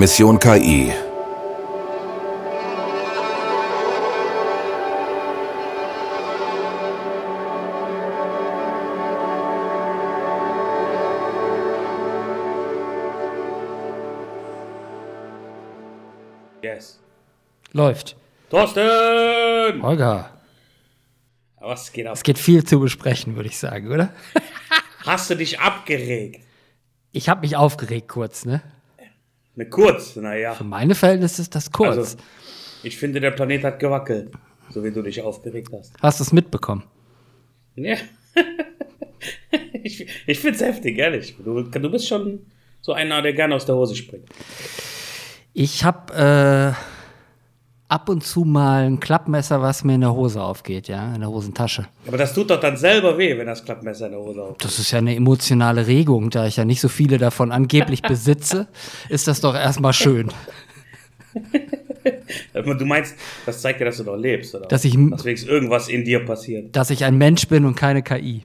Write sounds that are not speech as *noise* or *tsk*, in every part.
Mission KI. Yes. Läuft. Thorsten! Holger, Was geht ab? es geht viel zu besprechen, würde ich sagen, oder? Hast du dich abgeregt? Ich habe mich aufgeregt kurz, ne? Ne, kurz, naja. Für meine Verhältnisse ist das kurz. Also, ich finde, der Planet hat gewackelt, so wie du dich aufgeregt hast. Hast du es mitbekommen? Ja. *laughs* ich ich finde es heftig, ehrlich. Du, du bist schon so einer, der gerne aus der Hose springt. Ich habe äh, ab und zu mal ein Klappmesser, was mir in der Hose aufgeht, ja, in der Hosentasche. Aber das tut doch dann selber weh, wenn das Klappmesser in der Hose auf. Das ist ja eine emotionale Regung, da ich ja nicht so viele davon angeblich besitze, *laughs* ist das doch erstmal schön. Du meinst, das zeigt ja, dass du noch lebst, oder? Dass ich- Dass wenigstens irgendwas in dir passiert. Dass ich ein Mensch bin und keine KI.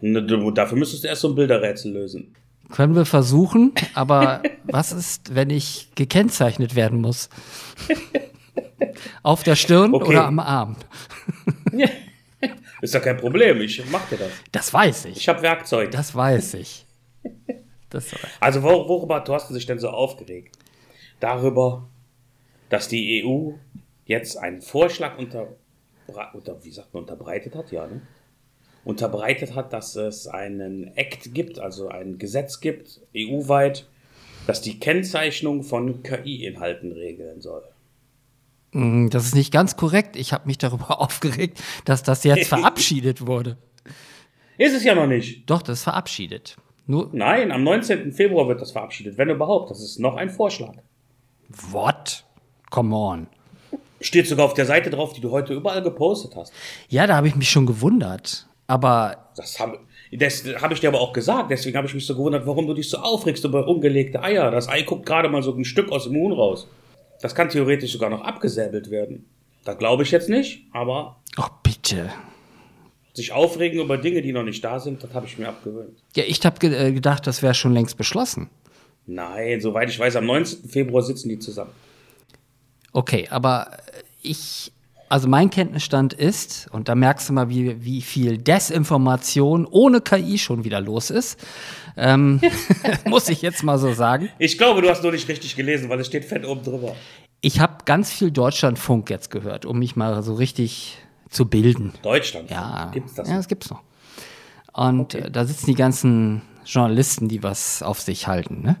Ne, du- Dafür müsstest du erst so ein Bilderrätsel lösen. Können wir versuchen, aber was ist, wenn ich gekennzeichnet werden muss? Auf der Stirn Okay. oder am Arm? *laughs* Ist ja kein Problem, ich mach dir das. Das weiß ich. Ich habe Werkzeug. Das weiß ich. Das, Also wor worüber hat Thorsten sich denn so aufgeregt? Darüber, dass die EU jetzt einen Vorschlag unter, unter wie sagt man, unterbreitet hat, ja, ne? Unterbreitet hat, dass es einen Act gibt, also ein Gesetz gibt, EU-weit, das die Kennzeichnung von KI-Inhalten regeln soll. Mm, das ist nicht ganz korrekt. Ich habe mich darüber *laughs* aufgeregt, dass das jetzt *laughs* verabschiedet wurde. Ist es ja noch nicht. Doch, das ist verabschiedet. Nur, Nein, am 19. Februar wird das verabschiedet, wenn überhaupt. Das ist noch ein Vorschlag. what? Come on. Steht sogar auf der Seite drauf, die du heute überall gepostet hast. Ja, da habe ich mich schon gewundert. Aber Das habe das hab ich dir aber auch gesagt. Deswegen habe ich mich so gewundert, warum du dich so aufregst über ungelegte Eier. Das Ei guckt gerade mal so ein Stück aus dem Huhn raus. Das kann theoretisch sogar noch abgesäbelt werden. Da glaube ich jetzt nicht, aber oh, bitte. sich aufregen über Dinge, die noch nicht da sind, das habe ich mir abgewöhnt. Ja, ich habe ge äh, gedacht, das wäre schon längst beschlossen. Nein, soweit ich weiß, am 19. Februar sitzen die zusammen. Okay, aber ich, also mein Kenntnisstand ist, und da merkst du mal, wie, wie viel Desinformation ohne KI schon wieder los ist, ähm, *laughs* muss ich jetzt mal so sagen. Ich glaube, du hast nur nicht richtig gelesen, weil es steht fett oben drüber. Ich habe ganz viel Deutschlandfunk jetzt gehört, um mich mal so richtig zu bilden. Deutschland. Ja, Gibt's das? ja, das gibt's noch. Und äh, da sitzen die ganzen Journalisten, die was auf sich halten, ne?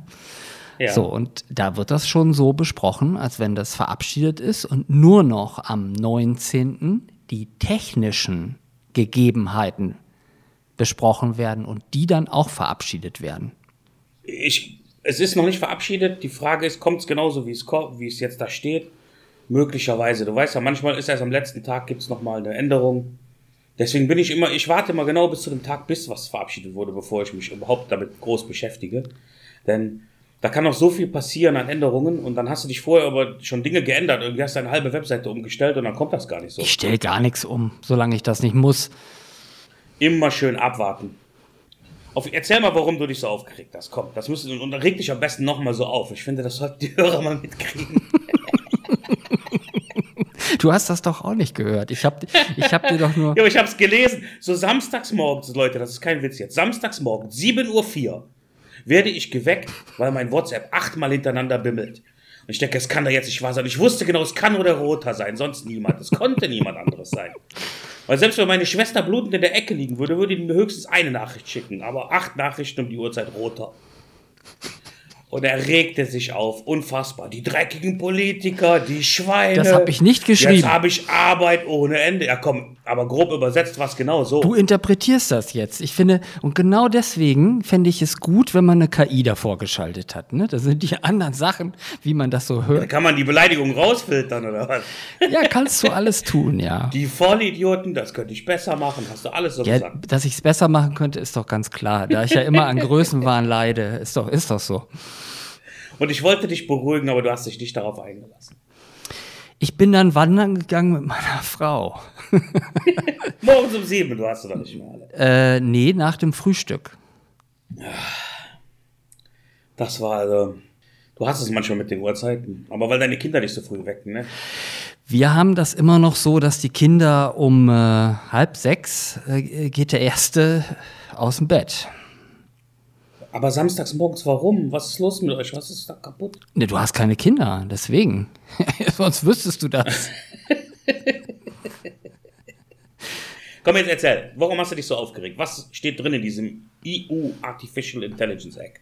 Ja. So, und da wird das schon so besprochen, als wenn das verabschiedet ist und nur noch am 19. die technischen Gegebenheiten besprochen werden und die dann auch verabschiedet werden. ich, es ist noch nicht verabschiedet. Die Frage ist, kommt es genauso, wie es, wie es jetzt da steht? Möglicherweise. Du weißt ja, manchmal ist erst am letzten Tag, gibt es nochmal eine Änderung. Deswegen bin ich immer, ich warte immer genau bis zu dem Tag, bis was verabschiedet wurde, bevor ich mich überhaupt damit groß beschäftige. Denn da kann noch so viel passieren an Änderungen und dann hast du dich vorher aber schon Dinge geändert. Irgendwie hast du eine halbe Webseite umgestellt und dann kommt das gar nicht so. Ich stelle gar nichts um, solange ich das nicht muss. Immer schön abwarten. Auf, erzähl mal, warum du dich so aufgeregt hast. Komm, das müssen und reg dich am besten nochmal so auf. Ich finde, das sollten die *laughs* Hörer mal mitkriegen. *laughs* Du hast das doch auch nicht gehört. Ich habe ich hab dir doch nur. *laughs* Ja, aber ich hab's gelesen. So samstags morgens, Leute, das ist kein Witz jetzt. Samstags morgens, 7.04 Uhr, werde ich geweckt, weil mein WhatsApp achtmal hintereinander bimmelt. Und ich denke, es kann da jetzt nicht wahr sein. Ich wusste genau, es kann nur der Roter sein, sonst niemand. Es konnte niemand anderes sein. Weil selbst wenn meine Schwester blutend in der Ecke liegen würde, würde die mir höchstens eine Nachricht schicken. Aber acht Nachrichten um die Uhrzeit Roter. Und er regte sich auf. Unfassbar. Die dreckigen Politiker, die Schweine. Das hab ich nicht geschrieben. Jetzt habe ich Arbeit ohne Ende. Ja, komm, aber grob übersetzt was genau so. Du interpretierst das jetzt. Ich finde, und genau deswegen fände ich es gut, wenn man eine KI davor geschaltet hat. Ne? Das sind die anderen Sachen, wie man das so Da hört. kann man die Beleidigung rausfiltern oder was? Ja, kannst du alles tun, ja. *laughs* Die Vollidioten, das könnte ich besser machen. Hast du alles so ja gesagt? dass ich es besser machen könnte, ist doch ganz klar. Da ich ja immer an Größenwahn leide, ist doch, ist doch so. Und ich wollte dich beruhigen, aber du hast dich nicht darauf eingelassen. Ich bin dann wandern gegangen mit meiner Frau. *laughs* Morgens um sieben, du hast du doch nicht mehr alle. Äh, nee, nach dem Frühstück. Das war also. Du hast es manchmal mit den Uhrzeiten, aber weil deine Kinder nicht so früh wecken, ne? Wir haben das immer noch so, dass die Kinder um äh, halb sechs äh, geht der Erste aus dem Bett. Aber samstags morgens, warum? Was ist los mit euch? Was ist da kaputt? Ne, du hast keine Kinder, deswegen. *laughs* Sonst wüsstest du das. *laughs* Komm, jetzt erzähl. Warum hast du dich so aufgeregt? Was steht drin in diesem EU Artificial Intelligence Act?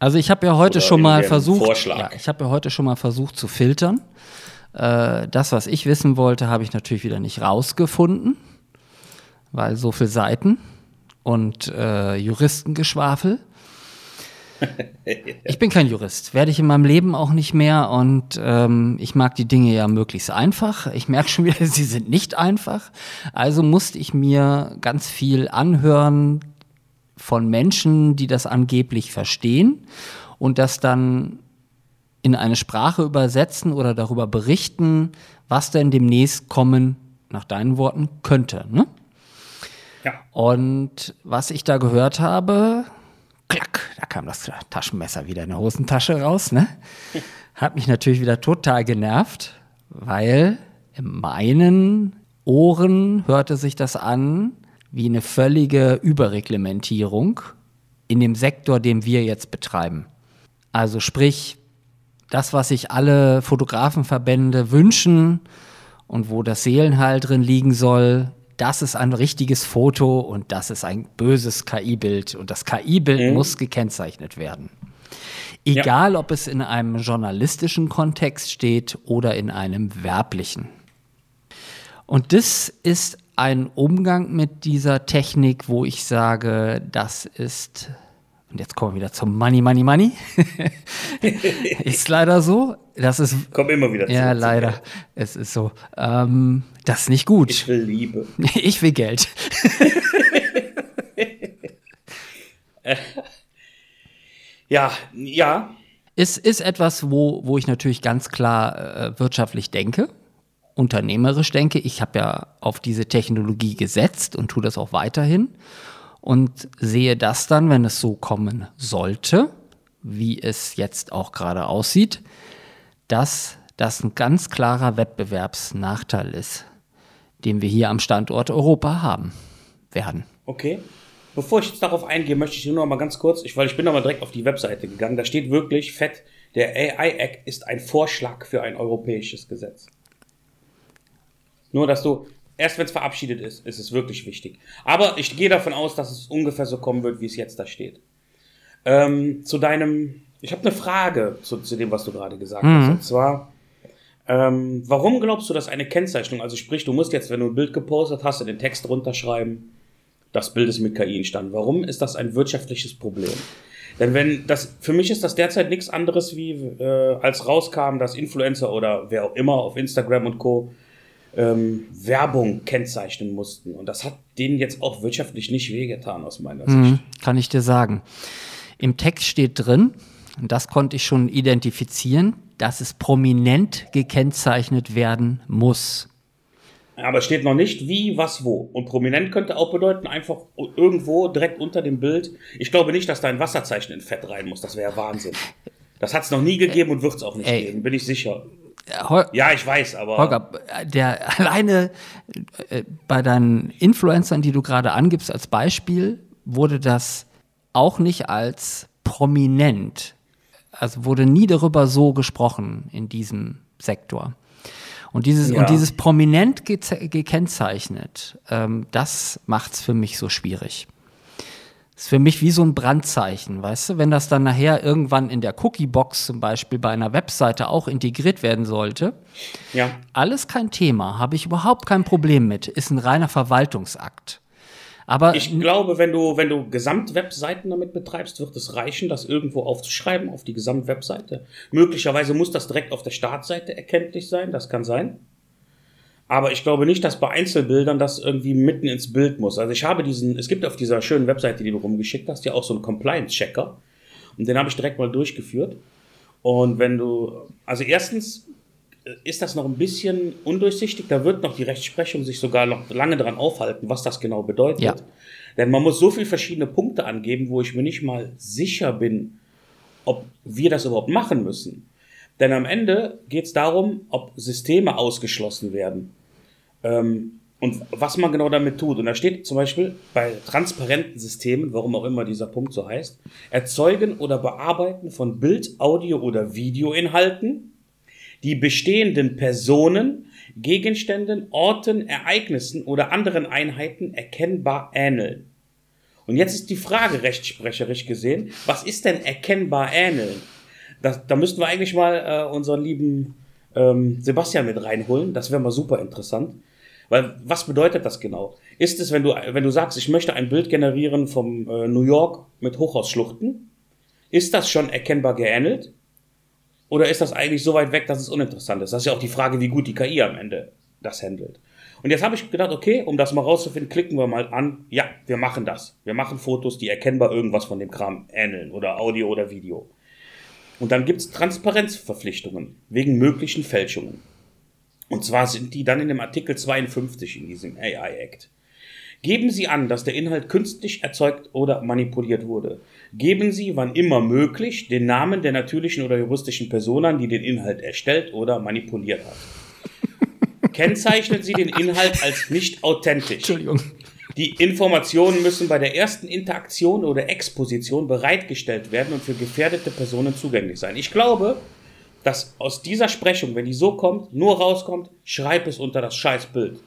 Also ich habe ja heute Oder schon mal versucht, Vorschlag. ja, ich habe ja heute schon mal versucht zu filtern. Äh, das, was ich wissen wollte, habe ich natürlich wieder nicht rausgefunden, weil so viele Seiten und äh, Juristengeschwafel. *laughs* Ich bin kein Jurist, werde ich in meinem Leben auch nicht mehr und ähm, ich mag die Dinge ja möglichst einfach. Ich merke schon wieder, *laughs* sie sind nicht einfach. Also musste ich mir ganz viel anhören von Menschen, die das angeblich verstehen und das dann in eine Sprache übersetzen oder darüber berichten, was denn demnächst kommen, nach deinen Worten, könnte. Ne? Ja. Und was ich da gehört habe, da kam das Taschenmesser wieder in der Hosentasche raus, ne? *laughs* Hat mich natürlich wieder total genervt, weil in meinen Ohren hörte sich das an wie eine völlige Überreglementierung in dem Sektor, den wir jetzt betreiben. Also sprich, das, was sich alle Fotografenverbände wünschen und wo das Seelenheil drin liegen soll, das ist ein richtiges Foto und das ist ein böses KI-Bild und das KI-Bild muss gekennzeichnet werden. Egal, ob es in einem journalistischen Kontext steht oder in einem werblichen. Und das ist ein Umgang mit dieser Technik, wo ich sage, das ist, und jetzt kommen wir wieder zum Money, Money, Money. *laughs* ist leider so. Das ist, Komm immer wieder zurück. ja, zu leider. Geld. Es ist so. Ähm, das ist nicht gut. Ich will Liebe. *laughs* Ich will Geld. *laughs* Ja, ja. Es ist etwas, wo, wo ich natürlich ganz klar äh, wirtschaftlich denke, unternehmerisch denke. Ich habe ja auf diese Technologie gesetzt und tue das auch weiterhin und sehe das dann, wenn es so kommen sollte, wie es jetzt auch gerade aussieht, dass das ein ganz klarer Wettbewerbsnachteil ist, den wir hier am Standort Europa haben werden. Okay. Bevor ich jetzt darauf eingehe, möchte ich nur noch mal ganz kurz, ich, weil ich bin noch mal direkt auf die Webseite gegangen, da steht wirklich fett, der AI Act ist ein Vorschlag für ein europäisches Gesetz. Nur, dass du, erst wenn es verabschiedet ist, ist es wirklich wichtig. Aber ich gehe davon aus, dass es ungefähr so kommen wird, wie es jetzt da steht. Ähm, zu deinem, ich habe eine Frage zu, zu dem, was du gerade gesagt hast. Und zwar, ähm, warum glaubst du, dass eine Kennzeichnung, also sprich, du musst jetzt, wenn du ein Bild gepostet hast, den Text runterschreiben, das Bild ist mit KI entstanden. Warum ist das ein wirtschaftliches Problem? Denn wenn das, für mich ist das derzeit nichts anderes wie, äh, als rauskam, dass Influencer oder wer auch immer auf Instagram und Co. Ähm, Werbung kennzeichnen mussten. Und das hat denen jetzt auch wirtschaftlich nicht wehgetan, aus meiner Sicht. Mhm, kann ich dir sagen. Im Text steht drin, und das konnte ich schon identifizieren, dass es prominent gekennzeichnet werden muss. Aber es steht noch nicht wie, was, wo. Und prominent könnte auch bedeuten, einfach irgendwo direkt unter dem Bild. Ich glaube nicht, dass da ein Wasserzeichen in Fett rein muss. Das wäre Wahnsinn. Das hat es noch nie gegeben und wird es auch nicht Ey. geben, bin ich sicher. Hol Ja, ich weiß, aber. Holger, der alleine äh, bei deinen Influencern, die du gerade angibst als Beispiel, wurde das auch nicht als prominent, also wurde nie darüber so gesprochen in diesem Sektor. Und dieses, Ja. und dieses prominent geze- gekennzeichnet, ähm, das macht's für mich so schwierig. Ist für mich wie so ein Brandzeichen, weißt du? Wenn das dann nachher irgendwann in der Cookie-Box zum Beispiel bei einer Webseite auch integriert werden sollte, Ja. alles kein Thema, habe ich überhaupt kein Problem mit, ist ein reiner Verwaltungsakt. Aber Ich glaube, wenn du, wenn du Gesamtwebseiten damit betreibst, wird es reichen, das irgendwo aufzuschreiben auf die Gesamtwebseite. Möglicherweise muss das direkt auf der Startseite erkenntlich sein, das kann sein. Aber ich glaube nicht, dass bei Einzelbildern das irgendwie mitten ins Bild muss. Also ich habe diesen, es gibt auf dieser schönen Webseite, die du rumgeschickt hast, ja auch so einen Compliance-Checker. Und den habe ich direkt mal durchgeführt. Und wenn du, also erstens äh, ist das noch ein bisschen undurchsichtig. Da wird noch die Rechtsprechung sich sogar noch lange dran aufhalten, was das genau bedeutet. Ja. Denn man muss so viele verschiedene Punkte angeben, wo ich mir nicht mal sicher bin, ob wir das überhaupt machen müssen. Denn am Ende geht es darum, ob Systeme ausgeschlossen werden. Ähm, und was man genau damit tut. Und da steht zum Beispiel bei transparenten Systemen, warum auch immer dieser Punkt so heißt, erzeugen oder bearbeiten von Bild, Audio oder Videoinhalten, die bestehenden Personen, Gegenständen, Orten, Ereignissen oder anderen Einheiten erkennbar ähneln. Und jetzt ist die Frage rechtsprecherisch gesehen, was ist denn erkennbar ähneln? Das, da müssten wir eigentlich mal äh, unseren lieben ähm, Sebastian mit reinholen. Das wäre mal super interessant. Weil was bedeutet das genau? Ist es, wenn du, wenn du sagst, ich möchte ein Bild generieren vom äh, New York mit Hochhausschluchten, ist das schon erkennbar geähnelt? Oder ist das eigentlich so weit weg, dass es uninteressant ist? Das ist ja auch die Frage, wie gut die KI am Ende das handelt. Und jetzt habe ich gedacht, okay, um das mal rauszufinden, klicken wir mal an, ja, wir machen das. Wir machen Fotos, die erkennbar irgendwas von dem Kram ähneln oder Audio oder Video. Und dann gibt es Transparenzverpflichtungen wegen möglichen Fälschungen. Und zwar sind die dann in dem Artikel 52 in diesem AI Act. Geben Sie an, dass der Inhalt künstlich erzeugt oder manipuliert wurde. Geben Sie, wann immer möglich, den Namen der natürlichen oder juristischen Person an, die den Inhalt erstellt oder manipuliert hat. *laughs* Kennzeichnen Sie den Inhalt als nicht authentisch. Entschuldigung. Die Informationen müssen bei der ersten Interaktion oder Exposition bereitgestellt werden und für gefährdete Personen zugänglich sein. Ich glaube, dass aus dieser Sprechung, wenn die so kommt, nur rauskommt, schreib es unter das Scheißbild.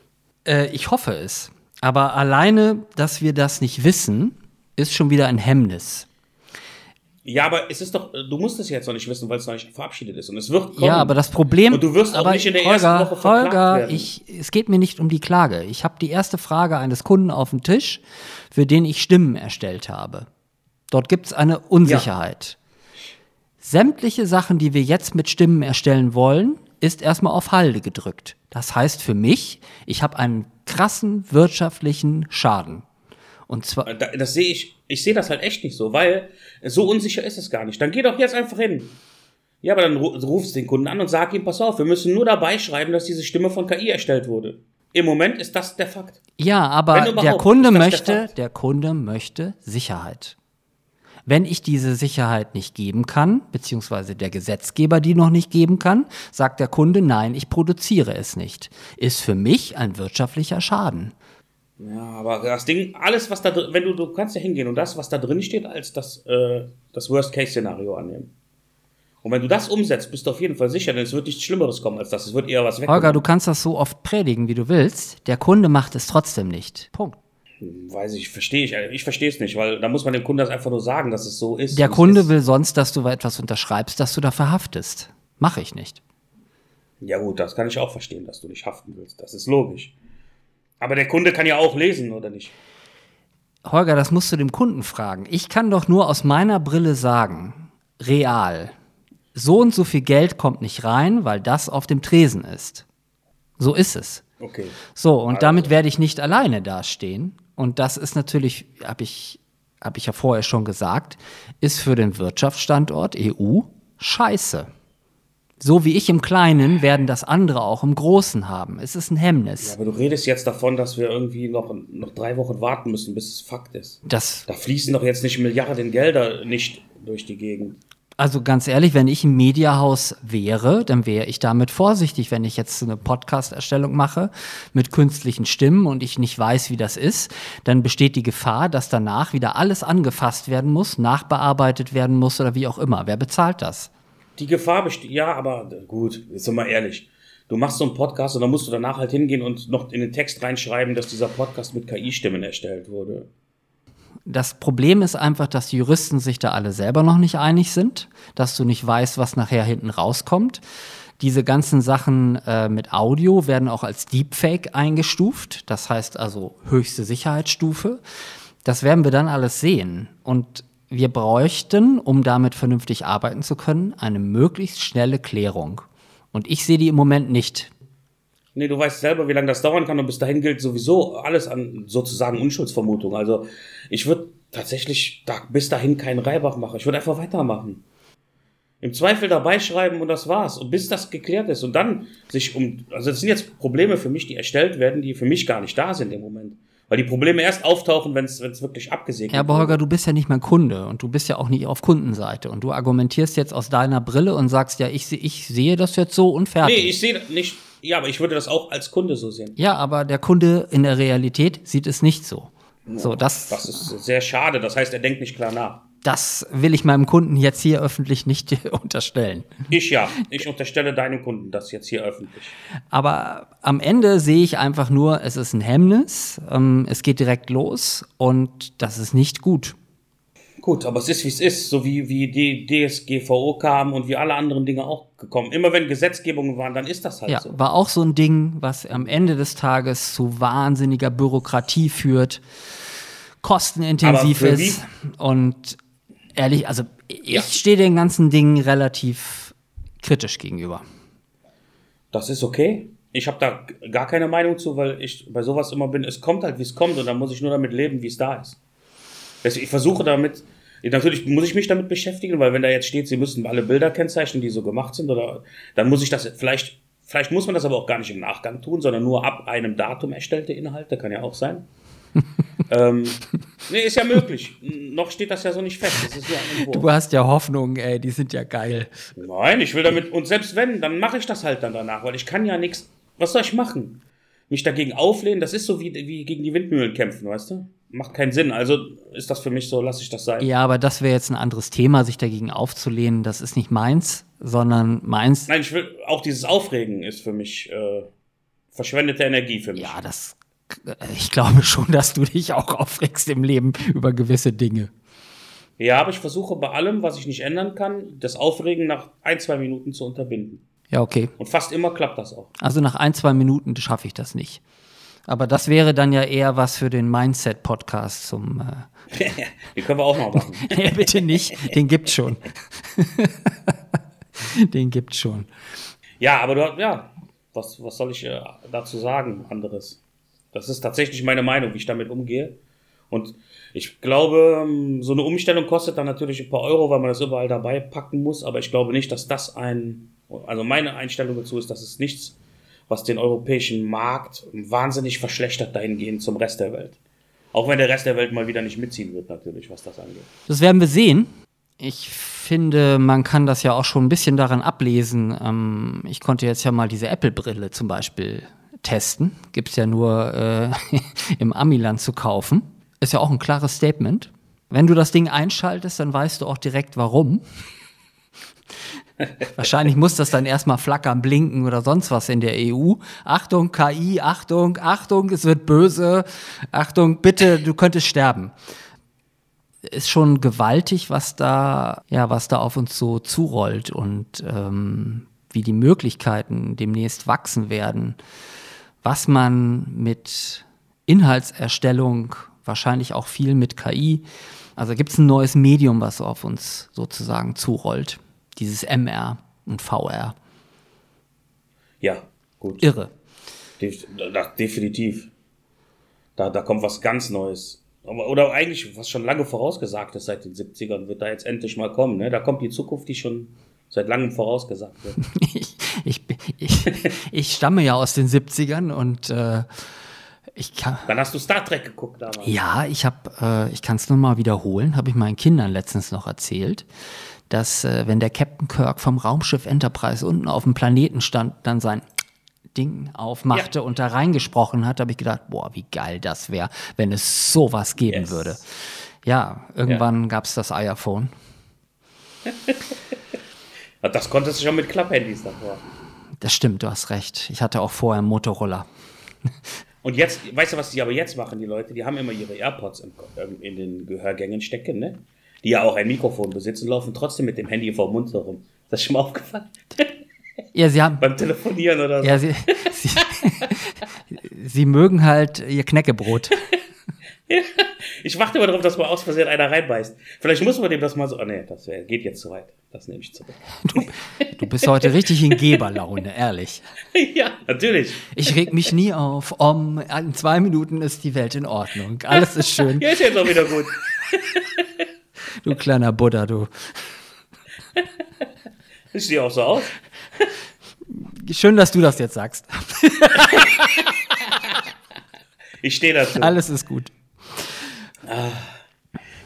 Äh, ich hoffe es. Aber alleine, dass wir das nicht wissen, ist schon wieder ein Hemmnis. Ja, aber es ist doch, du musst es jetzt noch nicht wissen, weil es noch nicht verabschiedet ist. Und es wird kommen. Ja, aber das Problem. Und du wirst auch nicht in der Holger, ersten Woche verklagt Holger, werden. Ich, es geht mir nicht um die Klage. Ich habe die erste Frage eines Kunden auf dem Tisch, für den ich Stimmen erstellt habe. Dort gibt es eine Unsicherheit. Ja sämtliche Sachen, die wir jetzt mit Stimmen erstellen wollen, ist erstmal auf Halde gedrückt. Das heißt für mich, ich habe einen krassen wirtschaftlichen Schaden. Und zwar. Das sehe ich, ich sehe das halt echt nicht so, weil so unsicher ist es gar nicht. Dann geh doch jetzt einfach hin. Ja, aber dann rufst du den Kunden an und sag ihm, pass auf, wir müssen nur dabei schreiben, dass diese Stimme von KI erstellt wurde. Im Moment ist das der Fakt. Ja, aber der Kunde möchte, der, der Kunde möchte Sicherheit. Wenn ich diese Sicherheit nicht geben kann, beziehungsweise der Gesetzgeber die noch nicht geben kann, sagt der Kunde, nein, ich produziere es nicht. Ist für mich ein wirtschaftlicher Schaden. Ja, aber das Ding, alles, was da drin, wenn du, du kannst ja hingehen und das, was da drin steht, als das, äh, das Worst-Case-Szenario annehmen. Und wenn du das umsetzt, bist du auf jeden Fall sicher, denn es wird nichts Schlimmeres kommen als das. Es wird eher was weg. Holger, du kannst das so oft predigen, wie du willst. Der Kunde macht es trotzdem nicht. Punkt. Weiß ich, verstehe ich. Ich verstehe es nicht, weil da muss man dem Kunden das einfach nur sagen, dass es so ist. Der Kunde ist. will sonst, dass du etwas unterschreibst, dass du da verhaftest. Mache ich nicht. Ja gut, das kann ich auch verstehen, dass du nicht haften willst. Das ist logisch. Aber der Kunde kann ja auch lesen, oder nicht? Holger, das musst du dem Kunden fragen. Ich kann doch nur aus meiner Brille sagen, real, so und so viel Geld kommt nicht rein, weil das auf dem Tresen ist. So ist es. Okay. So, und also. damit werde ich nicht alleine dastehen. Und das ist natürlich, habe ich, hab ich ja vorher schon gesagt, ist für den Wirtschaftsstandort EU scheiße. So wie ich im Kleinen werden das andere auch im Großen haben. Es ist ein Hemmnis. Ja, aber du redest jetzt davon, dass wir irgendwie noch, noch drei Wochen warten müssen, bis es Fakt ist. Das da fließen doch jetzt nicht Milliarden Gelder nicht durch die Gegend. Also ganz ehrlich, wenn ich ein Mediahaus wäre, dann wäre ich damit vorsichtig, wenn ich jetzt eine Podcast-Erstellung mache mit künstlichen Stimmen und ich nicht weiß, wie das ist, dann besteht die Gefahr, dass danach wieder alles angefasst werden muss, nachbearbeitet werden muss oder wie auch immer. Wer bezahlt das? Die Gefahr besteht, ja, aber gut, jetzt sind wir ehrlich. Du machst so einen Podcast und dann musst du danach halt hingehen und noch in den Text reinschreiben, dass dieser Podcast mit KI-Stimmen erstellt wurde. Das Problem ist einfach, dass die Juristen sich da alle selber noch nicht einig sind, dass du nicht weißt, was nachher hinten rauskommt. Diese ganzen Sachen äh, mit Audio werden auch als Deepfake eingestuft, das heißt also höchste Sicherheitsstufe. Das werden wir dann alles sehen. Und wir bräuchten, um damit vernünftig arbeiten zu können, eine möglichst schnelle Klärung. Und ich sehe die im Moment nicht. Nee, du weißt selber, wie lange das dauern kann und bis dahin gilt sowieso alles an sozusagen Unschuldsvermutung. Also ich würde tatsächlich da, bis dahin keinen Reibach machen. Ich würde einfach weitermachen. Im Zweifel dabei schreiben und das war's. Und bis das geklärt ist. Und dann sich um. Also das sind jetzt Probleme für mich, die erstellt werden, die für mich gar nicht da sind im Moment. Weil die Probleme erst auftauchen, wenn es wirklich abgesegnet Ja, aber. Holger, du bist ja nicht mein Kunde und du bist ja auch nicht auf Kundenseite und du argumentierst jetzt aus deiner Brille und sagst ja, ich, ich sehe das jetzt so und fertig. Nee, ich sehe nicht. Ja, aber ich würde das auch als Kunde so sehen. ja, aber der Kunde in der Realität sieht es nicht so. So, das, Das ist sehr schade. Das heißt, er denkt nicht klar nach. das will ich meinem Kunden jetzt hier öffentlich nicht *laughs* unterstellen. Ich ja. Ich unterstelle deinem Kunden das jetzt hier öffentlich. Aber am Ende sehe ich einfach nur, es ist ein Hemmnis, ähm, es geht direkt los und das ist nicht gut. Gut, aber es ist, wie es ist. So wie, wie die DSGVO kam und wie alle anderen Dinge auch gekommen. Immer wenn Gesetzgebungen waren, dann ist das halt Ja, so. war auch so ein Ding, was am Ende des Tages zu wahnsinniger Bürokratie führt, kostenintensiv ist und ehrlich, also ich Ja. stehe den ganzen Dingen relativ kritisch gegenüber. Das ist okay. Ich habe da gar keine Meinung zu, weil ich bei sowas immer bin, es kommt halt, wie es kommt und dann muss ich nur damit leben, wie es da ist. Deswegen, ich versuche damit, natürlich muss ich mich damit beschäftigen, weil wenn da jetzt steht, sie müssen alle Bilder kennzeichnen, die so gemacht sind, oder dann muss ich das vielleicht, vielleicht muss man das aber auch gar nicht im Nachgang tun, sondern nur ab einem Datum erstellte Inhalte, kann ja auch sein. *laughs* ähm, nee, ist ja möglich. Noch steht das ja so nicht fest. Entwurf. Du hast ja Hoffnung, ey, die sind ja geil. Nein, ich will damit, und selbst wenn, dann mache ich das halt dann danach, weil ich kann ja nichts, was soll ich machen? Mich dagegen auflehnen, das ist so wie, wie gegen die Windmühlen kämpfen, weißt du? Macht keinen Sinn, also ist das für mich so, lasse ich das sein. Ja, aber das wäre jetzt ein anderes Thema, sich dagegen aufzulehnen. Das ist nicht meins, sondern meins. Nein, ich will, auch dieses Aufregen ist für mich äh, verschwendete Energie für mich. Ja, das. Ich glaube schon, dass du dich auch aufregst im Leben über gewisse Dinge. Ja, aber ich versuche bei allem, was ich nicht ändern kann, das Aufregen nach ein, zwei Minuten zu unterbinden. Ja, okay. Und fast immer klappt das auch. Also nach ein, zwei Minuten schaffe ich das nicht. Aber das wäre dann ja eher was für den Mindset-Podcast zum. Äh, *laughs* Die können wir auch noch machen. *laughs* nee, bitte nicht, den gibt's schon. *laughs* den gibt's schon. Ja, aber du, ja, was, was soll ich äh, dazu sagen, anderes? Das ist tatsächlich meine Meinung, wie ich damit umgehe. Und ich glaube, ähm, so eine Umstellung kostet dann natürlich ein paar Euro, weil man das überall dabei packen muss. Aber ich glaube nicht, dass das ein, also meine Einstellung dazu ist, dass es nichts, was den europäischen Markt wahnsinnig verschlechtert dahingehend zum Rest der Welt. Auch wenn der Rest der Welt mal wieder nicht mitziehen wird, natürlich, was das angeht. Das werden wir sehen. Ich finde, man kann das ja auch schon ein bisschen daran ablesen. Ähm, ich konnte jetzt ja mal diese Apple-Brille zum Beispiel testen. Gibt es ja nur äh, *laughs* im Amiland zu kaufen. Ist ja auch ein klares Statement. Wenn du das Ding einschaltest, dann weißt du auch direkt warum. Wahrscheinlich muss das dann erstmal flackern, blinken oder sonst was in der EU. Achtung, KI, Achtung, Achtung, es wird böse. Achtung, bitte, du könntest sterben ist schon gewaltig, was da, ja, was da auf uns so zurollt und ähm, wie die Möglichkeiten demnächst wachsen werden, was man mit Inhaltserstellung, wahrscheinlich auch viel mit KI, also gibt es ein neues Medium, was auf uns sozusagen zurollt, dieses MR und VR. Ja, gut. Irre. Definitiv. Da, da kommt was ganz Neues. Oder eigentlich, was schon lange vorausgesagt ist seit den 70ern, wird da jetzt endlich mal kommen. Ne? Da kommt die Zukunft, die schon seit langem vorausgesagt wird. *laughs* Ich, ich, ich, ich stamme ja aus den 70ern und äh, ich kann, Dann hast du Star Trek geguckt damals. Ja, ich habe, äh, ich kann es nur mal wiederholen, habe ich meinen Kindern letztens noch erzählt, dass äh, wenn der Captain Kirk vom Raumschiff Enterprise unten auf dem Planeten stand, dann sein *tsk* Ding aufmachte Ja. und da reingesprochen hat, habe ich gedacht, boah, wie geil das wäre, wenn es sowas geben Yes. würde. Ja, irgendwann gab es das iPhone. *laughs* Das konntest du schon mit Klapphandys davor. Das stimmt, du hast recht. Ich hatte auch vorher einen Motorola. *laughs* Und jetzt, weißt du, was die aber jetzt machen, die Leute? Die haben immer ihre AirPods im, ähm, in den Gehörgängen stecken, ne? Die ja auch ein Mikrofon besitzen, laufen trotzdem mit dem Handy vor dem Mund herum. Ist das schon mal aufgefallen? *laughs* Ja, sie haben, Beim Telefonieren oder so. ja, sie, sie, *laughs* sie mögen halt ihr Knäckebrot. *laughs* *laughs* Ich warte immer darauf, dass mal aus Versehen einer reinbeißt. Vielleicht muss man dem das mal so. Oh nee, das geht jetzt zu weit. Das nehme ich zurück. Du, du bist heute richtig in Geberlaune, ehrlich. *laughs* ja, natürlich. Ich reg mich nie auf. Um, in zwei Minuten ist die Welt in Ordnung. Alles ist schön. Ja, *laughs* ist jetzt auch wieder gut. Du kleiner Buddha, du. Ich sehe auch so aus. Schön, dass du das jetzt sagst. Ich stehe dazu. Alles ist gut.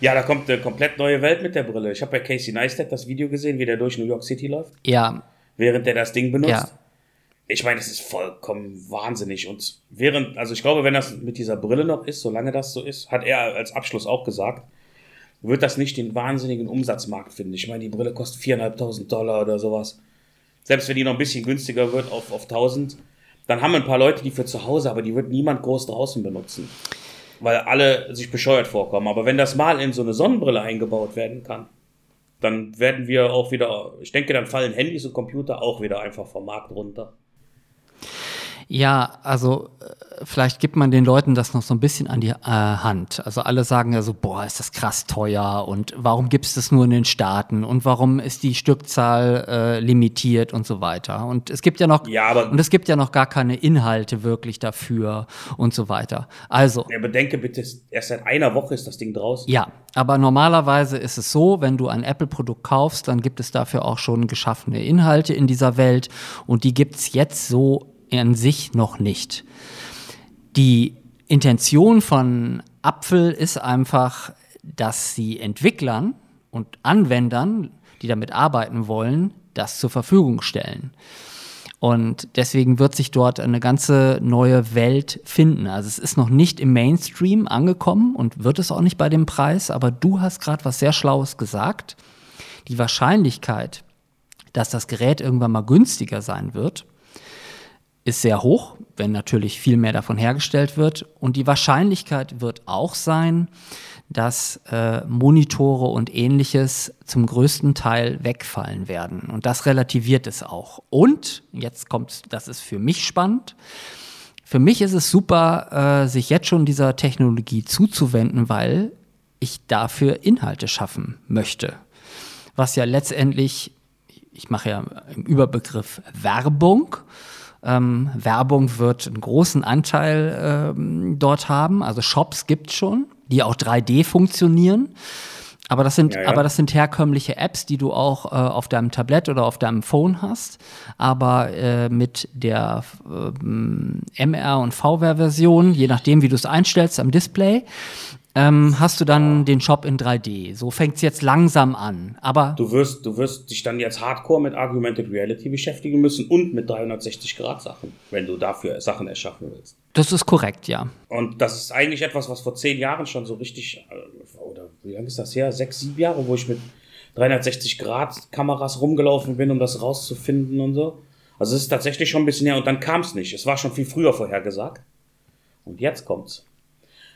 Ja, da kommt eine komplett neue Welt mit der Brille. Ich habe bei Casey Neistat das Video gesehen, wie der durch New York City läuft, Ja, während der das Ding benutzt. Ja. Ich meine, es ist vollkommen wahnsinnig. Und während, also ich glaube, wenn das mit dieser Brille noch ist, solange das so ist, hat er als Abschluss auch gesagt, wird das nicht den wahnsinnigen Umsatzmarkt finden. Ich meine, die Brille kostet 4.500 Dollar oder sowas. Selbst wenn die noch ein bisschen günstiger wird auf, auf 1000, dann haben wir ein paar Leute, die für zu Hause, aber die wird niemand groß draußen benutzen. Weil alle sich bescheuert vorkommen. Aber wenn das mal in so eine Sonnenbrille eingebaut werden kann, dann werden wir auch wieder, ich denke, dann fallen Handys und Computer auch wieder einfach vom Markt runter. Ja, also äh, vielleicht gibt man den Leuten das noch so ein bisschen an die äh, Hand. Also alle sagen ja so, boah, ist das krass teuer und warum gibt es das nur in den Staaten und warum ist die Stückzahl äh, limitiert und so weiter. Und es gibt ja noch Ja, und es gibt ja noch gar keine Inhalte wirklich dafür und so weiter. Also Ja, bedenke bitte, erst seit einer Woche ist das Ding draußen. ja, aber normalerweise ist es so, wenn du ein Apple-Produkt kaufst, dann gibt es dafür auch schon geschaffene Inhalte in dieser Welt und die gibt es jetzt so an sich noch nicht. Die Intention von Apfel ist einfach, dass sie Entwicklern und Anwendern, die damit arbeiten wollen, das zur Verfügung stellen. Und deswegen wird sich dort eine ganze neue Welt finden. Also es ist noch nicht im Mainstream angekommen und wird es auch nicht bei dem Preis, aber du hast gerade was sehr Schlaues gesagt. Die Wahrscheinlichkeit, dass das Gerät irgendwann mal günstiger sein wird, ist sehr hoch, wenn natürlich viel mehr davon hergestellt wird. Und die Wahrscheinlichkeit wird auch sein, dass äh, Monitore und ähnliches zum größten Teil wegfallen werden. Und das relativiert es auch. Und, jetzt kommt, das ist für mich spannend, für mich ist es super, äh, sich jetzt schon dieser Technologie zuzuwenden, weil ich dafür Inhalte schaffen möchte. Was ja letztendlich, ich mache ja im Überbegriff Werbung. Ähm, Werbung wird einen großen Anteil ähm, dort haben. Also Shops gibt es schon, die auch 3D funktionieren. Aber das sind, Ja, ja. aber das sind herkömmliche Apps, die du auch äh, auf deinem Tablett oder auf deinem Phone hast. Aber äh, mit der ähm, MR- und VR-Version, je nachdem, wie du es einstellst am Display, ähm, hast du dann den Shop in 3D. So fängt es jetzt langsam an. Aber Du wirst, du wirst dich dann jetzt hardcore mit Augmented Reality beschäftigen müssen und mit 360-Grad-Sachen, wenn du dafür Sachen erschaffen willst. das ist korrekt, ja. Und das ist eigentlich etwas, was vor zehn Jahren schon so richtig, äh, oder wie lange ist das her? Sechs, sieben Jahre, wo ich mit 360-Grad-Kameras rumgelaufen bin, um das rauszufinden und so. Also es ist tatsächlich schon ein bisschen her und dann kam es nicht. Es war schon viel früher vorhergesagt. Und jetzt kommt's.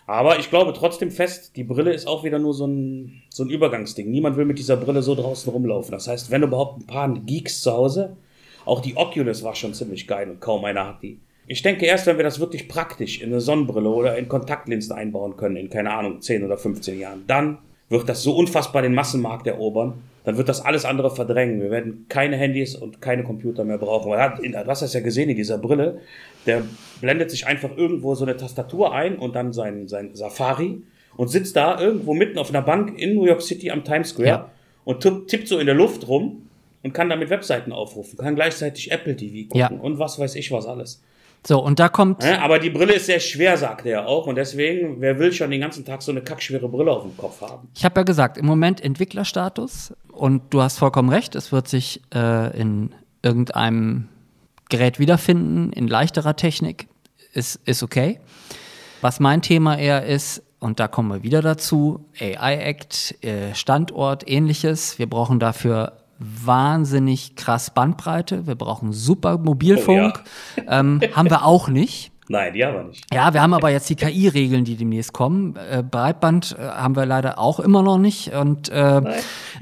Aber ich glaube trotzdem fest, die Brille ist auch wieder nur so ein, so ein Übergangsding. Niemand will mit dieser Brille so draußen rumlaufen. Das heißt, wenn überhaupt ein paar Geeks zu Hause, auch die Oculus war schon ziemlich geil und kaum einer hat die. Ich denke erst, wenn wir das wirklich praktisch in eine Sonnenbrille oder in Kontaktlinsen einbauen können, in keine Ahnung, 10 oder 15 Jahren, dann wird das so unfassbar den Massenmarkt erobern, dann wird das alles andere verdrängen. Wir werden keine Handys und keine Computer mehr brauchen. Er hat, in- du hast das ja gesehen in dieser Brille, der blendet sich einfach irgendwo so eine Tastatur ein und dann sein, sein Safari und sitzt da irgendwo mitten auf einer Bank in New York City am Times Square Ja. und tippt, tippt so in der Luft rum und kann damit Webseiten aufrufen, kann gleichzeitig Apple TV gucken Ja. und was weiß ich was alles. So, und da kommt, Ja, aber die Brille ist sehr schwer, sagt er auch. Und deswegen, wer will schon den ganzen Tag so eine kackschwere Brille auf dem Kopf haben? ich habe ja gesagt, im Moment Entwicklerstatus und du hast vollkommen recht, es wird sich äh, in irgendeinem Gerät wiederfinden, in leichterer Technik, ist, ist okay. Was mein Thema eher ist, und da kommen wir wieder dazu, AI Act, äh, Standort, ähnliches. Wir brauchen dafür wahnsinnig krass Bandbreite. Wir brauchen super Mobilfunk. ähm, haben wir auch nicht. Nein, die aber nicht. Ja, wir haben aber jetzt die KI-Regeln, die demnächst kommen. Äh, Breitband äh, haben wir leider auch immer noch nicht. Und äh,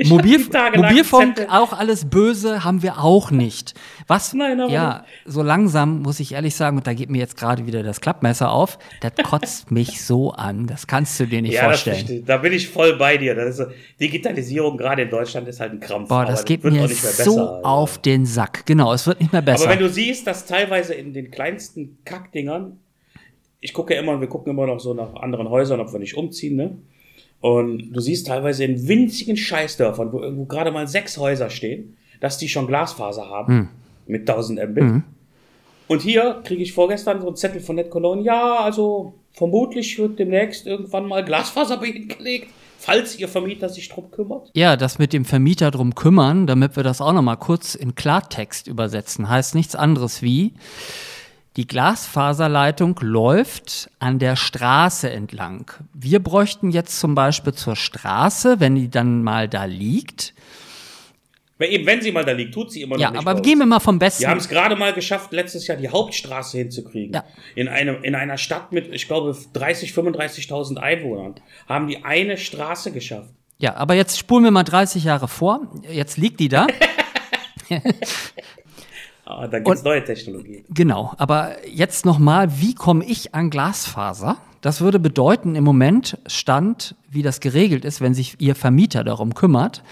Mobil Mobilfunk, auch alles böse, haben wir auch nicht. Was, Nein, aber ja, so langsam muss ich ehrlich sagen, und da geht mir jetzt gerade wieder das Klappmesser auf, das *laughs* kotzt mich so an. Das kannst du dir nicht Ja, das vorstellen. verstehe- da bin ich voll bei dir. Das ist Digitalisierung gerade in Deutschland ist halt ein Krampf. Boah, aber das geht wird mir auch nicht mehr so besser, also. auf den Sack. Genau, es wird nicht mehr besser. Aber wenn du siehst, dass teilweise in den kleinsten Kackdingern, ich gucke ja immer, wir gucken immer noch so nach anderen Häusern, ob wir nicht umziehen, ne? Und du siehst teilweise in winzigen Scheißdörfern, wo irgendwo gerade mal sechs Häuser stehen, dass die schon Glasfaser haben Hm. Mit 1000 Mbit. Und hier kriege ich vorgestern so einen Zettel von NetCologne, ja, also vermutlich wird demnächst irgendwann mal Glasfaser *laughs* bei Ihnen gelegt, falls Ihr Vermieter sich drum kümmert. Ja, das mit dem Vermieter drum kümmern, damit wir das auch noch mal kurz in Klartext übersetzen, heißt nichts anderes wie die Glasfaserleitung läuft an der Straße entlang. Wir bräuchten jetzt zum Beispiel zur Straße, wenn die dann mal da liegt. Eben wenn sie mal da liegt, tut sie immer Ja, noch nicht. aber bei uns. gehen wir mal vom Besten. Wir haben es gerade mal geschafft, letztes Jahr die Hauptstraße hinzukriegen. Ja. In, einem, in einer Stadt mit, ich glaube, 30.000, 35.000 Einwohnern haben die eine Straße geschafft. Ja, aber jetzt spulen wir mal 30 Jahre vor. Jetzt liegt die da. *laughs* Ah, da gibt es neue Technologien. Genau, aber jetzt nochmal, wie komme ich an Glasfaser? Das würde bedeuten, im Moment Stand, wie das geregelt ist, wenn sich Ihr Vermieter darum kümmert,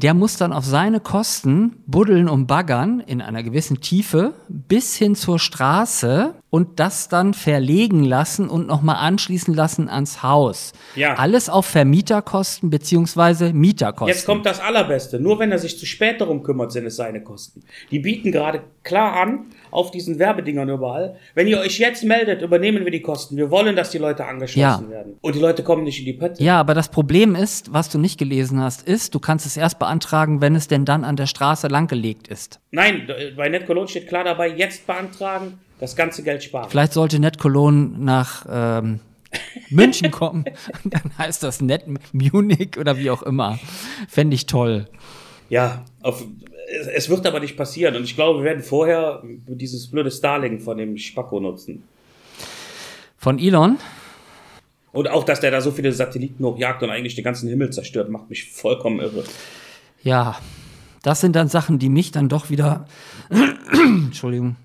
der muss dann auf seine Kosten buddeln und baggern in einer gewissen Tiefe bis hin zur Straße und das dann verlegen lassen und nochmal anschließen lassen ans Haus. Ja. Alles auf Vermieterkosten beziehungsweise Mieterkosten. Jetzt kommt das Allerbeste. Nur wenn er sich zu spät darum kümmert, sind es seine Kosten. Die bieten gerade klar an, auf diesen Werbedingern überall, wenn ihr euch jetzt meldet, übernehmen wir die Kosten. Wir wollen, dass die Leute angeschlossen Ja. werden. Und die Leute kommen nicht in die Pötte. Ja, aber das Problem ist, was du nicht gelesen hast, ist, du kannst es erst beantragen, wenn es denn dann an der Straße langgelegt ist. Nein, bei NetCologne steht klar dabei, jetzt beantragen, das ganze Geld sparen. Vielleicht sollte NetCologne nach ähm, *laughs* München kommen. *laughs* dann heißt das Net Munich oder wie auch immer. Fände ich toll. Ja, auf, es, wird aber nicht passieren. Und ich glaube, wir werden vorher dieses blöde Starlink von dem Spacko nutzen. Von Elon? Und auch, dass der da so viele Satelliten hochjagt und eigentlich den ganzen Himmel zerstört, macht mich vollkommen irre. Ja, das sind dann Sachen, die mich dann doch wieder, *clears throat* Entschuldigung,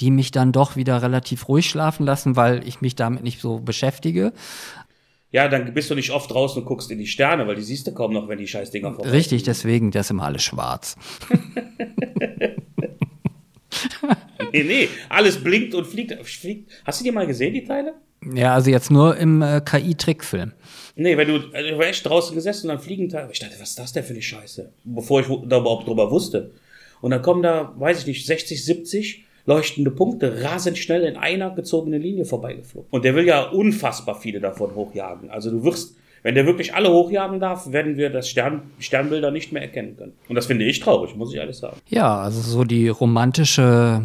die mich dann doch wieder relativ ruhig schlafen lassen, weil ich mich damit nicht so beschäftige. Ja, dann bist du nicht oft draußen und guckst in die Sterne, weil die siehst du kaum noch, wenn die Scheißdinger vorbei Richtig, deswegen, das ist immer alles schwarz. *laughs* Nee, nee, alles blinkt und fliegt, fliegt. Hast du die mal gesehen, die Teile? Ja, also jetzt nur im äh, KI-Trickfilm. Nee, wenn du, also ich war echt draußen gesessen und dann fliegen Teile. Ich dachte, was ist das denn für eine Scheiße? Bevor ich da überhaupt drüber wusste. Und dann kommen da, weiß ich nicht, 60, 70 leuchtende Punkte rasend schnell in einer gezogenen Linie vorbeigeflogen. Und der will ja unfassbar viele davon hochjagen. Also du wirst, wenn der wirklich alle hochjagen darf, werden wir das Stern, Sternbilder nicht mehr erkennen können. Und das finde ich traurig, muss ich ehrlich sagen. Ja, also so die romantische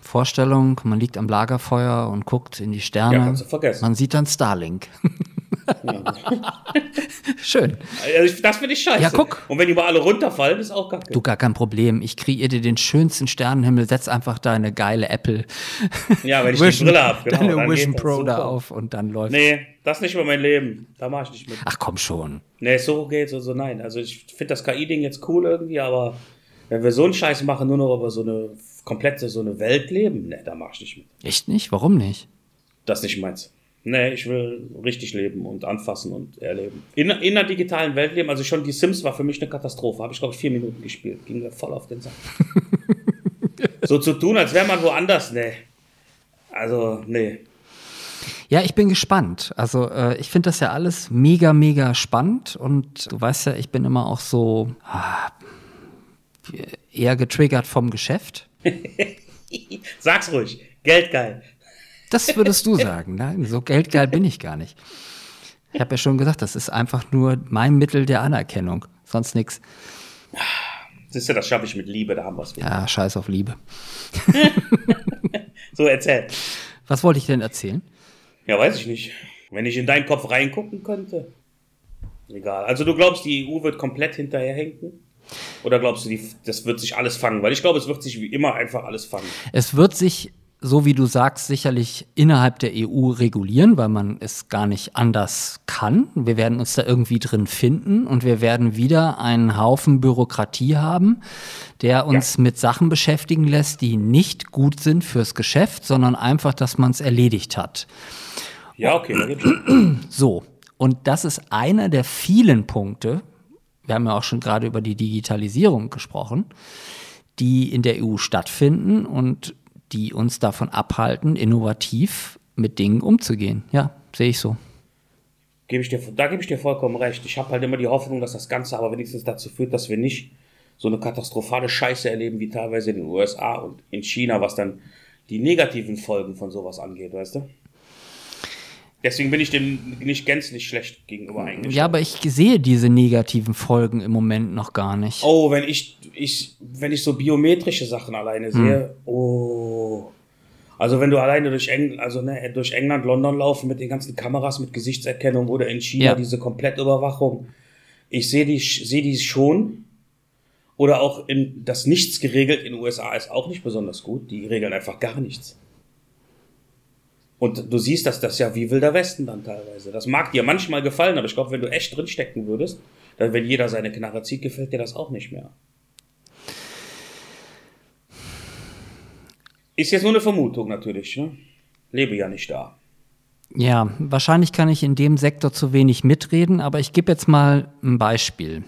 Vorstellung, man liegt am Lagerfeuer und guckt in die Sterne. Ja, kannst du vergessen. Man sieht dann Starlink. *laughs* *laughs* Schön. Also ich, das finde ich scheiße. Ja, guck. Und wenn die mal alle runterfallen, ist auch kacke. Du, gar kein Problem. Ich kreiere dir den schönsten Sternenhimmel. Setz einfach deine geile Apple Ja, wenn ich die Vision, Brille habe. Genau, deine Vision Pro da auf und dann läuft. Nee, das nicht über mein Leben. Da mache ich nicht mit. Ach komm schon. Nee, so geht's und so nein. Also ich finde das KI-Ding jetzt cool irgendwie, aber wenn wir so einen Scheiß machen, nur noch über so eine komplette, so eine Welt leben, nee, da mach ich nicht mit. Echt nicht? Warum nicht? Das ist nicht meins. Nee, ich will richtig leben und anfassen und erleben. In, in einer digitalen Welt leben, also schon die Sims war für mich eine Katastrophe. Habe ich, glaube ich, vier Minuten gespielt. Ging mir voll auf den Sack. *laughs* so zu tun, als wäre man woanders, nee. Also, nee. Ja, ich bin gespannt. Also äh, ich finde das ja alles mega, mega spannend und du weißt ja, ich bin immer auch so ah, eher getriggert vom Geschäft. *laughs* Sag's ruhig. Geld geil. Das würdest du sagen. Nein, so geldgeil bin ich gar nicht. Ich habe ja schon gesagt, das ist einfach nur mein Mittel der Anerkennung. Sonst nichts. Siehst du, das schaffe ich mit Liebe, da haben wir's wieder. Ja, scheiß auf Liebe. *laughs* So, erzähl. Was wollte ich denn erzählen? Ja, weiß ich nicht. Wenn ich in deinen Kopf reingucken könnte. Egal. Also du glaubst, die EU wird komplett hinterherhinken? Oder glaubst du, die, das wird sich alles fangen? Weil ich glaube, es wird sich wie immer einfach alles fangen. Es wird sich, so wie du sagst, sicherlich innerhalb der EU regulieren, weil man es gar nicht anders kann. Wir werden uns da irgendwie drin finden und wir werden wieder einen Haufen Bürokratie haben, der uns Ja. mit Sachen beschäftigen lässt, die nicht gut sind fürs Geschäft, sondern einfach, dass man es erledigt hat. Ja, okay. *clears throat* So, und das ist einer der vielen Punkte, wir haben ja auch schon gerade über die Digitalisierung gesprochen, die in der EU stattfinden und die uns davon abhalten, innovativ mit Dingen umzugehen. Ja, sehe ich so. Gebe ich dir, da gebe ich dir vollkommen recht. Ich habe halt immer die Hoffnung, dass das Ganze aber wenigstens dazu führt, dass wir nicht so eine katastrophale Scheiße erleben wie teilweise in den USA und in China, was dann die negativen Folgen von sowas angeht, weißt du? Deswegen bin ich dem nicht gänzlich schlecht gegenüber eingestellt. Ja, aber ich sehe diese negativen Folgen im Moment noch gar nicht. Oh, wenn ich, ich, wenn ich so biometrische Sachen alleine sehe, oh. Also wenn du alleine durch, Eng also, ne, durch England, London laufen mit den ganzen Kameras mit Gesichtserkennung oder in China Ja. diese Komplettüberwachung. Ich sehe die, sehe die schon. Oder auch in das Nichts geregelt in den USA ist auch nicht besonders gut. Die regeln einfach gar nichts. Und du siehst, dass das ja wie Wilder Westen dann teilweise. Das mag dir manchmal gefallen, aber ich glaube, wenn du echt drinstecken würdest, dann wenn jeder seine Knarre zieht, gefällt dir das auch nicht mehr. Ist jetzt nur eine Vermutung natürlich, ne? Lebe ja nicht da. Ja, wahrscheinlich kann ich in dem Sektor zu wenig mitreden, aber ich gebe jetzt mal ein Beispiel.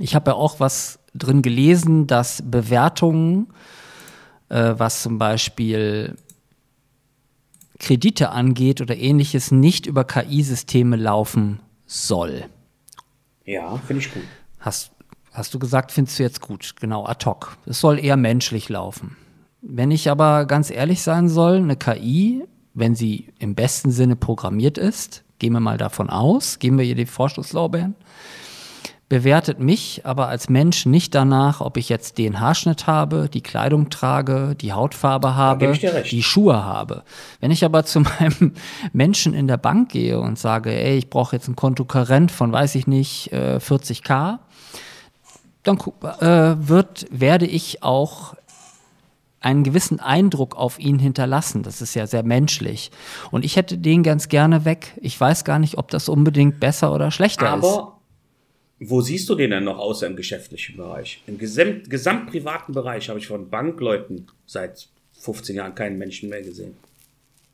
Ich habe ja auch was drin gelesen, dass Bewertungen, äh, was zum Beispiel Kredite angeht oder ähnliches, nicht über KI-Systeme laufen soll. Ja, finde ich gut. Hast, hast du gesagt, findest du jetzt gut? Genau, ad hoc. Es soll eher menschlich laufen. Wenn ich aber ganz ehrlich sein soll, eine KI, wenn sie im besten Sinne programmiert ist, gehen wir mal davon aus, geben wir ihr die Vorschusslorbeeren, bewertet mich aber als Mensch nicht danach, ob ich jetzt den Haarschnitt habe, die Kleidung trage, die Hautfarbe habe, die Schuhe habe. Wenn ich aber *laughs* zu meinem Menschen in der Bank gehe und sage, ey, ich brauche jetzt ein Konto Karrent von, weiß ich nicht, äh, 40k, dann gu- äh, wird, werde ich auch einen gewissen Eindruck auf ihn hinterlassen. Das ist ja sehr menschlich. Und ich hätte den ganz gerne weg. Ich weiß gar nicht, ob das unbedingt besser oder schlechter ist. Aber wo siehst du den denn noch außer im geschäftlichen Bereich? Im gesamt, gesamtprivaten Bereich habe ich von Bankleuten seit 15 Jahren keinen Menschen mehr gesehen.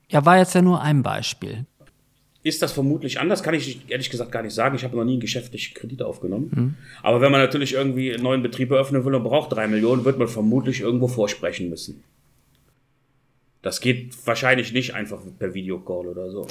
Ja, war jetzt ja nur ein Beispiel. Ist das vermutlich anders? Kann ich ehrlich gesagt gar nicht sagen. Ich habe noch nie einen geschäftlichen Kredit aufgenommen. Aber wenn man natürlich irgendwie einen neuen Betrieb eröffnen will und braucht drei Millionen, wird man vermutlich irgendwo vorsprechen müssen. Das geht wahrscheinlich nicht einfach per Videocall oder so.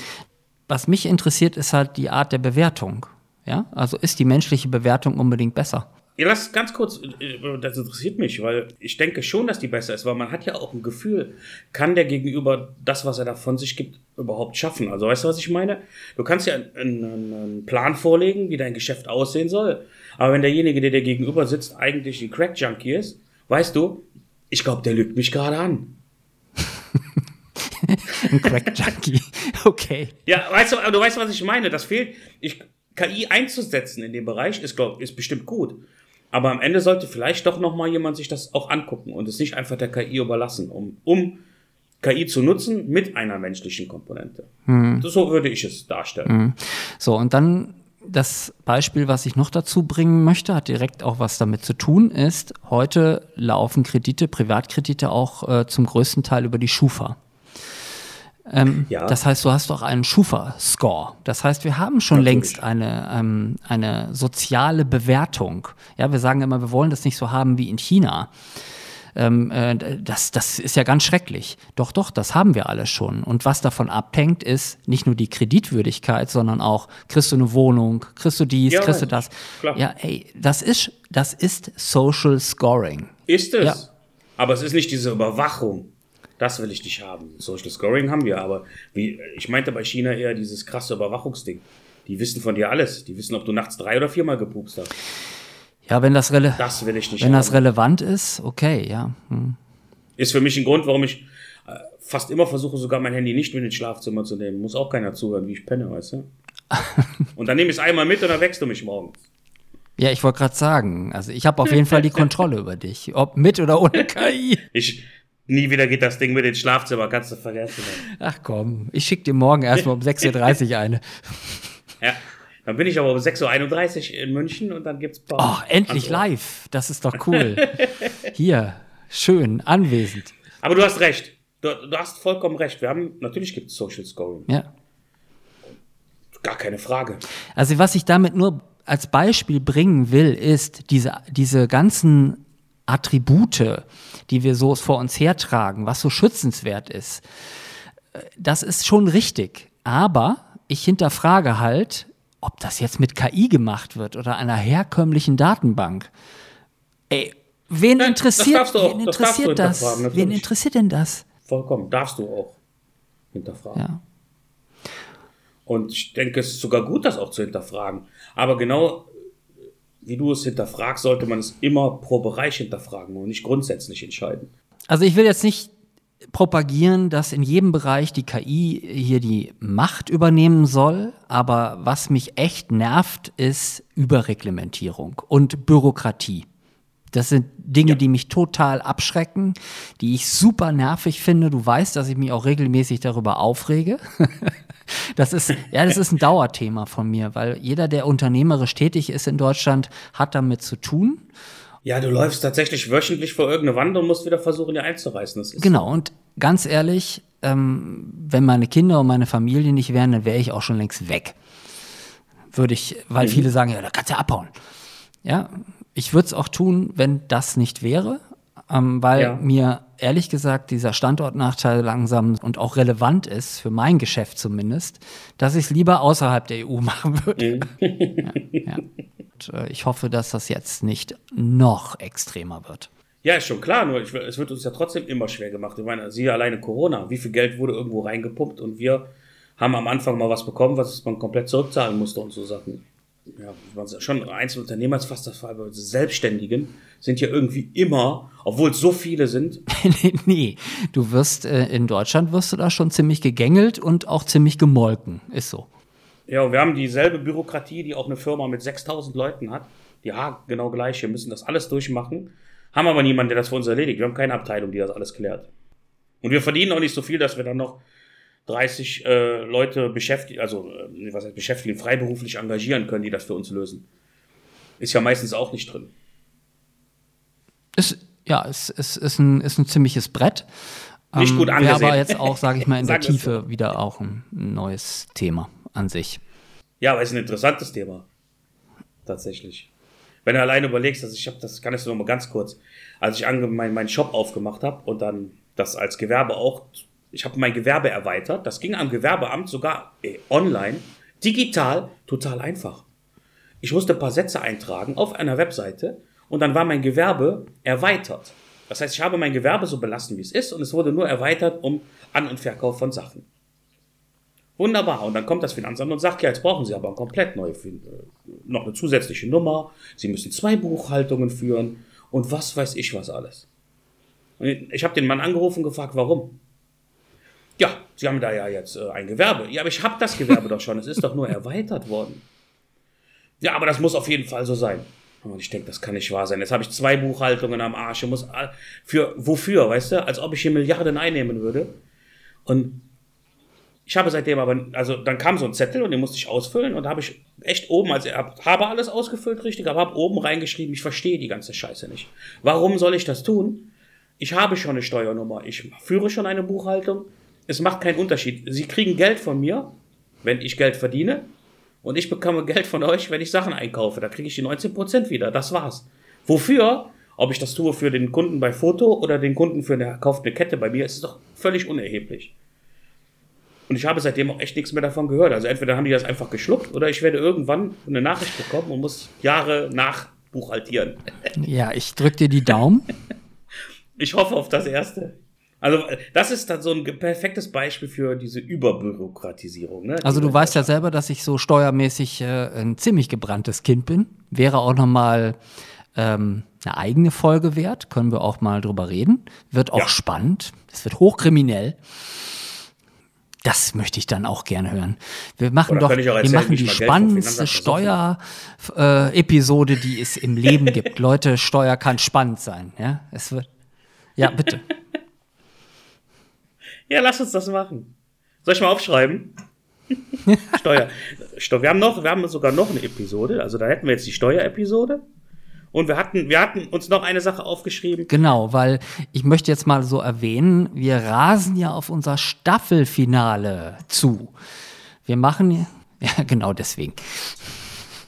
Was mich interessiert, ist halt die Art der Bewertung. Ja, also ist die menschliche Bewertung unbedingt besser? Ja, lass ganz kurz, äh, das interessiert mich, weil ich denke schon, dass die besser ist, weil man hat ja auch ein Gefühl, kann der Gegenüber das, was er da von sich gibt, überhaupt schaffen? Also weißt du, was ich meine? Du kannst ja einen, einen, Plan vorlegen, wie dein Geschäft aussehen soll, aber wenn derjenige, der dir gegenüber sitzt, eigentlich ein Crack-Junkie ist, weißt du, ich glaube, der lügt mich gerade an. *laughs* Ein Crack-Junkie. okay. Ja, weißt du, du weißt, was ich meine. Das fehlt. Ich, KI einzusetzen in dem Bereich ist, glaub, ist bestimmt gut. Aber am Ende sollte vielleicht doch noch mal jemand sich das auch angucken und es nicht einfach der KI überlassen, um, um KI zu nutzen mit einer menschlichen Komponente. So würde ich es darstellen. So, und dann das Beispiel, was ich noch dazu bringen möchte, hat direkt auch was damit zu tun, ist, heute laufen Kredite, Privatkredite auch äh, zum größten Teil über die Schufa. Ähm, Ja. Das heißt, du hast doch einen Schufa-Score. Das heißt, wir haben schon Natürlich. längst eine, ähm, eine soziale Bewertung. Ja, wir sagen immer, wir wollen das nicht so haben wie in China. Ähm, äh, das, das ist ja ganz schrecklich. Doch, doch, das haben wir alle schon. Und was davon abhängt, ist nicht nur die Kreditwürdigkeit, sondern auch, kriegst du eine Wohnung, kriegst du dies, Ja, kriegst du das. Klar. Ja, ey, das ist, das ist Social Scoring. Ist es. Ja. Aber es ist nicht diese Überwachung. Das will ich nicht haben. Social Scoring haben wir, aber wie, ich meinte bei China eher dieses krasse Überwachungsding. Die wissen von dir alles. Die wissen, ob du nachts drei oder viermal gepupst hast. Ja, wenn das, rele Das will ich nicht wenn das haben. relevant ist, okay, ja. Hm. Ist für mich ein Grund, warum ich äh, fast immer versuche, sogar mein Handy nicht mit ins Schlafzimmer zu nehmen. Muss auch keiner zuhören, wie ich penne, weißt du? *laughs* und dann nehme ich es einmal mit und dann wächst du mich morgens. Ja, ich wollte gerade sagen, also ich habe auf jeden Fall die Kontrolle über dich, ob mit oder ohne KI. Ich, nie wieder geht das Ding mit ins Schlafzimmer, kannst du vergessen. Ach komm, ich schicke dir morgen erstmal um *laughs* 6.30 Uhr eine. Ja. Dann bin ich aber um 6.31 Uhr in München und dann gibt's Pause. Oh, endlich live. Das ist doch cool. Hier, schön, anwesend. Aber du hast recht. Du, du hast vollkommen recht. Wir haben, natürlich gibt es Social Scoring. Ja. Gar keine Frage. Also was ich damit nur als Beispiel bringen will, ist diese, diese ganzen Attribute, die wir so vor uns hertragen, was so schützenswert ist. äh, Das ist schon richtig. Aber ich hinterfrage halt, ob das jetzt mit KI gemacht wird oder einer herkömmlichen Datenbank. Ey, wen Nein, das interessiert, du auch- wen das interessiert das? hinterfragen, Wen interessiert denn das? Vollkommen. Darfst du auch hinterfragen. Ja. Und ich denke, es ist sogar gut, das auch zu hinterfragen. Aber genau wie du es hinterfragst, sollte man es immer pro Bereich hinterfragen und nicht grundsätzlich entscheiden. Also ich will jetzt nicht propagieren, dass in jedem Bereich die KI hier die Macht übernehmen soll, aber was mich echt nervt, ist Überreglementierung und Bürokratie. Das sind Dinge, ja. die mich total abschrecken, die ich super nervig finde. Du weißt, dass ich mich auch regelmäßig darüber aufrege. *laughs* Das ist, ja, das ist ein Dauerthema von mir, weil jeder, der unternehmerisch tätig ist in Deutschland, hat damit zu tun. Ja, du läufst tatsächlich wöchentlich vor irgendeine Wand und musst wieder versuchen, die einzureißen. genau, und ganz ehrlich, ähm, wenn meine Kinder und meine Familie nicht wären, dann wäre ich auch schon längst weg. Würde ich, weil mhm. viele sagen, ja, da kannst du abhauen. Ja, ich würde es auch tun, wenn das nicht wäre, ähm, weil ja. mir ehrlich gesagt dieser Standortnachteil langsam und auch relevant ist, für mein Geschäft zumindest, dass ich es lieber außerhalb der EU *laughs* machen würde. Mhm. ja, ja. Und, äh, ich hoffe, dass das jetzt nicht noch extremer wird. Ja, ist schon klar, nur ich, es wird uns ja trotzdem immer schwer gemacht. Ich meine, siehe alleine Corona, wie viel Geld wurde irgendwo reingepumpt und wir haben am Anfang mal was bekommen, was man komplett zurückzahlen musste und so Sachen ja, schon Einzelunternehmer ist fast das Fall, aber Selbstständigen sind ja irgendwie immer, obwohl es so viele sind. *laughs* nee, du wirst äh, in Deutschland wirst du da schon ziemlich gegängelt und auch ziemlich gemolken, ist so. Ja, und wir haben dieselbe Bürokratie, die auch eine Firma mit 6000 Leuten hat. Ja, genau gleich. Wir müssen das alles durchmachen. Haben aber niemanden, der das für uns erledigt. Wir haben keine Abteilung, die das alles klärt. Und wir verdienen auch nicht so viel, dass wir dann noch 30 äh, Leute beschäftigen, also äh, was heißt beschäftigen, freiberuflich engagieren können, die das für uns lösen. Ist ja meistens auch nicht drin. Ist, ja, es ist, ist, ist, ein, ist ein ziemliches Brett. Nicht ähm, gut angesehen. Wäre aber jetzt auch, sage ich mal, in *laughs* der Tiefe so. wieder auch ein neues Thema an sich. Ja, aber es ist ein interessantes Thema. Tatsächlich. Wenn du alleine überlegst, dass ich habe, das kann ich so noch mal ganz kurz, als ich meinen mein Shop aufgemacht habe und dann das als Gewerbe auch ich habe mein Gewerbe erweitert. Das ging am Gewerbeamt sogar äh, online, digital, total einfach. Ich musste ein paar Sätze eintragen auf einer Webseite und dann war mein Gewerbe erweitert. Das heißt, ich habe mein Gewerbe so belassen, wie es ist und es wurde nur erweitert um An- und Verkauf von Sachen. Wunderbar. Und dann kommt das Finanzamt und sagt, ja, jetzt brauchen Sie aber eine komplett neue, äh, noch eine zusätzliche Nummer. Sie müssen zwei Buchhaltungen führen und was weiß ich was alles. Und ich habe den Mann angerufen und gefragt, warum. Ja, Sie haben da ja jetzt äh, ein Gewerbe. Ja, aber ich habe das Gewerbe doch schon. Es ist doch nur erweitert worden. Ja, aber das muss auf jeden Fall so sein. Und ich denke, das kann nicht wahr sein. Jetzt habe ich zwei Buchhaltungen am Arsch. Ich muss für wofür, weißt du? Als ob ich hier Milliarden einnehmen würde. Und ich habe seitdem aber, also dann kam so ein Zettel und den musste ich ausfüllen und da habe ich echt oben, also ich habe alles ausgefüllt richtig, aber habe oben reingeschrieben, ich verstehe die ganze Scheiße nicht. Warum soll ich das tun? Ich habe schon eine Steuernummer, ich führe schon eine Buchhaltung, es macht keinen Unterschied. Sie kriegen Geld von mir, wenn ich Geld verdiene. Und ich bekomme Geld von euch, wenn ich Sachen einkaufe. Da kriege ich die 19% wieder. Das war's. Wofür? Ob ich das tue für den Kunden bei Foto oder den Kunden für eine kaufte Kette bei mir, ist es doch völlig unerheblich. Und ich habe seitdem auch echt nichts mehr davon gehört. Also entweder haben die das einfach geschluckt oder ich werde irgendwann eine Nachricht bekommen und muss Jahre nachbuchhaltieren. Ja, ich drücke dir die Daumen. ich hoffe auf das Erste. Also das ist dann so ein perfektes Beispiel für diese Überbürokratisierung. Ne? Also du weißt ja selber, dass ich so steuermäßig äh, ein ziemlich gebranntes Kind bin. Wäre auch noch mal ähm, eine eigene Folge wert. Können wir auch mal drüber reden. Wird auch ja. spannend. Es wird hochkriminell. Das möchte ich dann auch gerne hören. Wir machen doch, erzählen, wir machen die spannendste Steuer-Episode, äh, die es im Leben gibt. *laughs* Leute, Steuer kann spannend sein. Ja, es wird. Ja, bitte. *laughs* Ja, lass uns das machen. Soll ich mal aufschreiben? *laughs* Steuer. Wir haben noch, wir haben sogar noch eine Episode. Also da hätten wir jetzt die Steuerepisode. Und wir hatten, wir hatten uns noch eine Sache aufgeschrieben. Genau, weil ich möchte jetzt mal so erwähnen, wir rasen ja auf unser Staffelfinale zu. Wir machen, ja, *laughs* genau deswegen.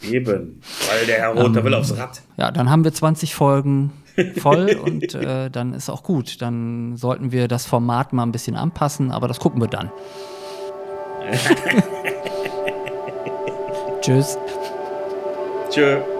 Eben, weil der Herr Roter ähm, will aufs Rad. Ja, dann haben wir 20 Folgen *laughs* voll und äh, dann ist auch gut. Dann sollten wir das Format mal ein bisschen anpassen, aber das gucken wir dann. *laughs* Tschüss. Tschüss.